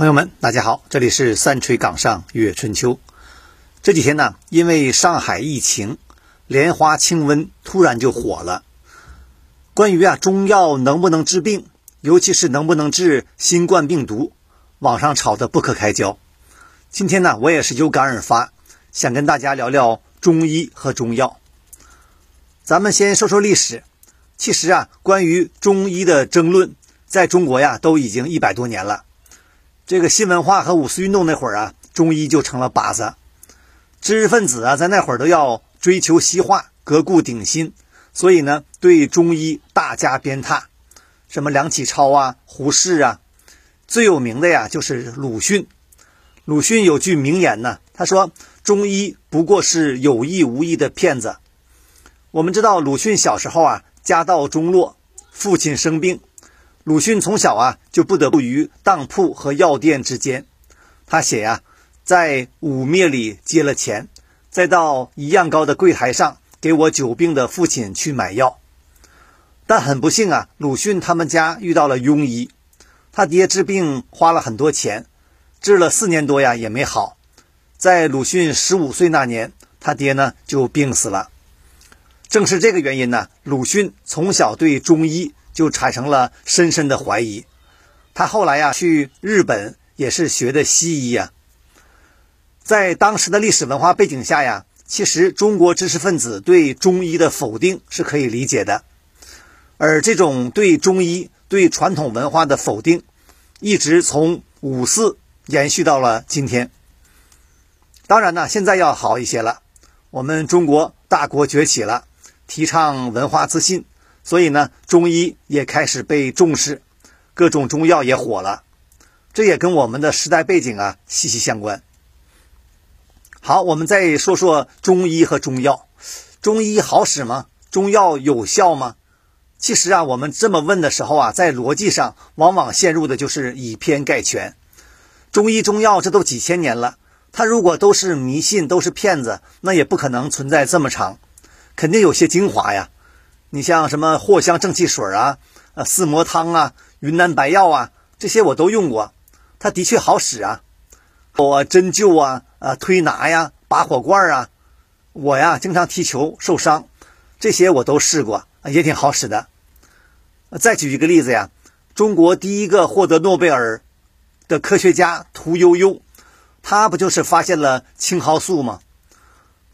朋友们，大家好，这里是三锤岗上月春秋。这几天呢，因为上海疫情，莲花清瘟突然就火了。关于啊中药能不能治病，尤其是能不能治新冠病毒，网上吵得不可开交。今天呢，我也是有感而发，想跟大家聊聊中医和中药。咱们先说说历史。其实啊，关于中医的争论，在中国呀，都已经一百多年了。这个新文化和五四运动那会儿啊，中医就成了靶子。知识分子啊，在那会儿都要追求西化，革故鼎新，所以呢，对中医大加鞭挞。什么梁启超啊、胡适啊，最有名的呀就是鲁迅。鲁迅有句名言呢，他说：“中医不过是有意无意的骗子。”我们知道鲁迅小时候啊，家道中落，父亲生病。鲁迅从小啊就不得不于当铺和药店之间。他写呀，在五灭里接了钱，再到一样高的柜台上给我久病的父亲去买药。但很不幸啊，鲁迅他们家遇到了庸医，他爹治病花了很多钱，治了四年多呀也没好。在鲁迅十五岁那年，他爹呢就病死了。正是这个原因呢，鲁迅从小对中医。就产生了深深的怀疑。他后来呀去日本也是学的西医呀。在当时的历史文化背景下呀，其实中国知识分子对中医的否定是可以理解的。而这种对中医、对传统文化的否定，一直从五四延续到了今天。当然呢，现在要好一些了。我们中国大国崛起了，提倡文化自信。所以呢，中医也开始被重视，各种中药也火了，这也跟我们的时代背景啊息息相关。好，我们再说说中医和中药，中医好使吗？中药有效吗？其实啊，我们这么问的时候啊，在逻辑上往往陷入的就是以偏概全。中医中药这都几千年了，它如果都是迷信，都是骗子，那也不可能存在这么长，肯定有些精华呀。你像什么藿香正气水啊，呃，四磨汤啊，云南白药啊，这些我都用过，它的确好使啊。我针灸啊，呃，推拿呀，拔火罐啊，我呀经常踢球受伤，这些我都试过，也挺好使的。再举一个例子呀，中国第一个获得诺贝尔的科学家屠呦呦，他不就是发现了青蒿素吗？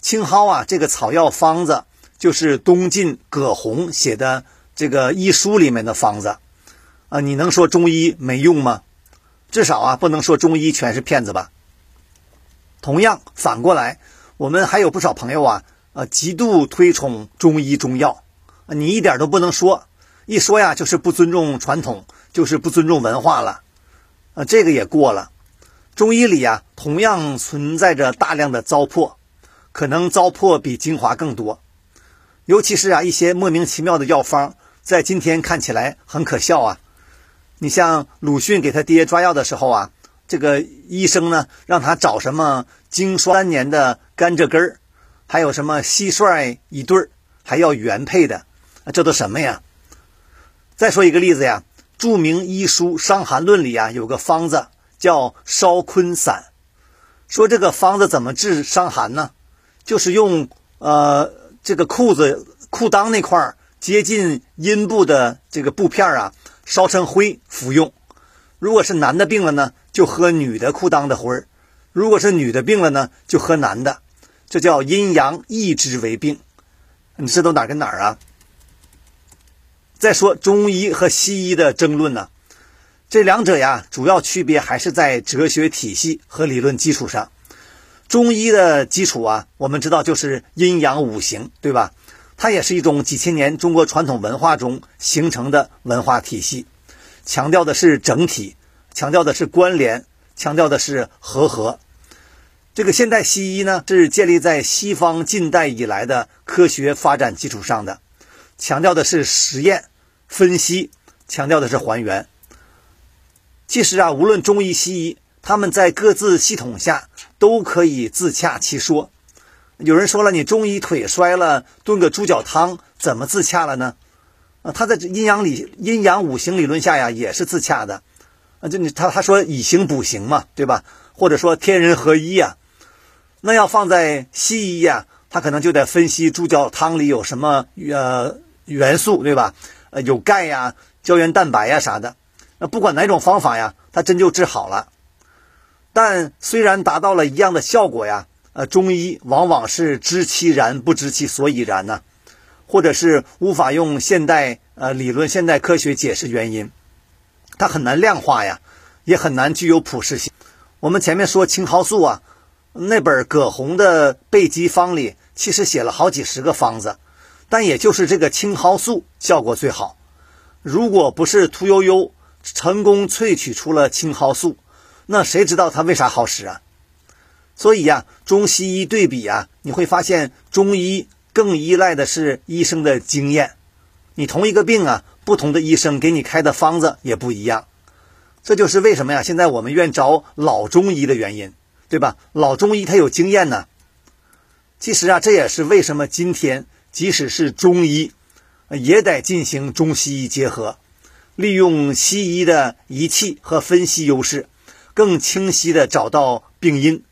青蒿啊，这个草药方子。就是东晋葛洪写的这个医书里面的方子，啊，你能说中医没用吗？至少啊，不能说中医全是骗子吧。同样，反过来，我们还有不少朋友啊，呃，极度推崇中医中药，你一点都不能说，一说呀，就是不尊重传统，就是不尊重文化了，啊，这个也过了。中医里啊，同样存在着大量的糟粕，可能糟粕比精华更多。尤其是啊，一些莫名其妙的药方，在今天看起来很可笑啊。你像鲁迅给他爹抓药的时候啊，这个医生呢让他找什么经霜三年的甘蔗根儿，还有什么蟋蟀一对儿，还要原配的，这都什么呀？再说一个例子呀，著名医书《伤寒论》里啊有个方子叫烧坤散，说这个方子怎么治伤寒呢？就是用呃。这个裤子裤裆那块接近阴部的这个布片啊，烧成灰服用。如果是男的病了呢，就喝女的裤裆的灰儿；如果是女的病了呢，就喝男的。这叫阴阳一之为病。你知道哪跟哪儿啊？再说中医和西医的争论呢，这两者呀，主要区别还是在哲学体系和理论基础上。中医的基础啊，我们知道就是阴阳五行，对吧？它也是一种几千年中国传统文化中形成的文化体系，强调的是整体，强调的是关联，强调的是和合。这个现代西医呢，是建立在西方近代以来的科学发展基础上的，强调的是实验分析，强调的是还原。其实啊，无论中医西医。他们在各自系统下都可以自洽其说。有人说了，你中医腿摔了，炖个猪脚汤怎么自洽了呢？啊，他在阴阳理、阴阳五行理论下呀，也是自洽的。啊，就你他他说以形补形嘛，对吧？或者说天人合一呀，那要放在西医呀，他可能就得分析猪脚汤里有什么呃元素，对吧？呃，有钙呀、胶原蛋白呀啥的。那不管哪种方法呀，它真就治好了。但虽然达到了一样的效果呀，呃，中医往往是知其然不知其所以然呢，或者是无法用现代呃理论、现代科学解释原因，它很难量化呀，也很难具有普适性。我们前面说青蒿素啊，那本葛洪的备急方里其实写了好几十个方子，但也就是这个青蒿素效果最好。如果不是屠呦呦成功萃取出了青蒿素，那谁知道它为啥好使啊？所以呀，中西医对比啊，你会发现中医更依赖的是医生的经验。你同一个病啊，不同的医生给你开的方子也不一样。这就是为什么呀？现在我们愿找老中医的原因，对吧？老中医他有经验呢。其实啊，这也是为什么今天即使是中医，也得进行中西医结合，利用西医的仪器和分析优势。更清晰的找到病因，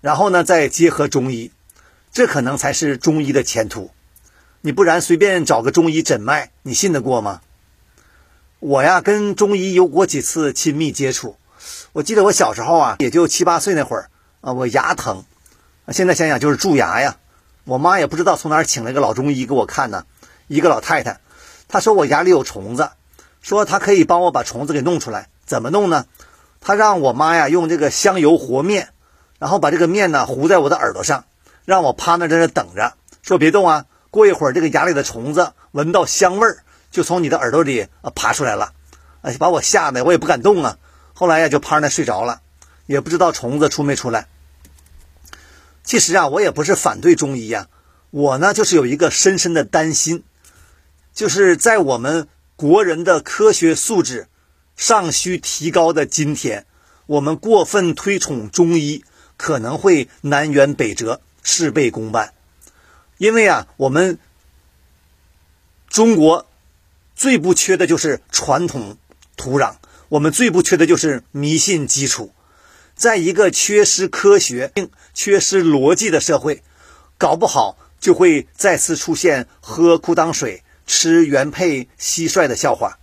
然后呢，再结合中医，这可能才是中医的前途。你不然随便找个中医诊脉，你信得过吗？我呀，跟中医有过几次亲密接触。我记得我小时候啊，也就七八岁那会儿啊，我牙疼，现在想想就是蛀牙呀。我妈也不知道从哪儿请了个老中医给我看呢，一个老太太，她说我牙里有虫子，说她可以帮我把虫子给弄出来，怎么弄呢？他让我妈呀用这个香油和面，然后把这个面呢糊在我的耳朵上，让我趴那在那等着，说别动啊。过一会儿这个牙里的虫子闻到香味儿，就从你的耳朵里啊爬出来了，哎，把我吓得我也不敢动啊。后来呀就趴那睡着了，也不知道虫子出没出来。其实啊我也不是反对中医呀，我呢就是有一个深深的担心，就是在我们国人的科学素质。尚需提高的今天，我们过分推崇中医，可能会南辕北辙、事倍功半。因为啊，我们中国最不缺的就是传统土壤，我们最不缺的就是迷信基础。在一个缺失科学、缺失逻辑的社会，搞不好就会再次出现喝裤裆水、吃原配蟋蟀的笑话。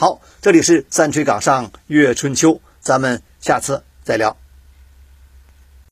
好，这里是三锤岗上月春秋，咱们下次再聊。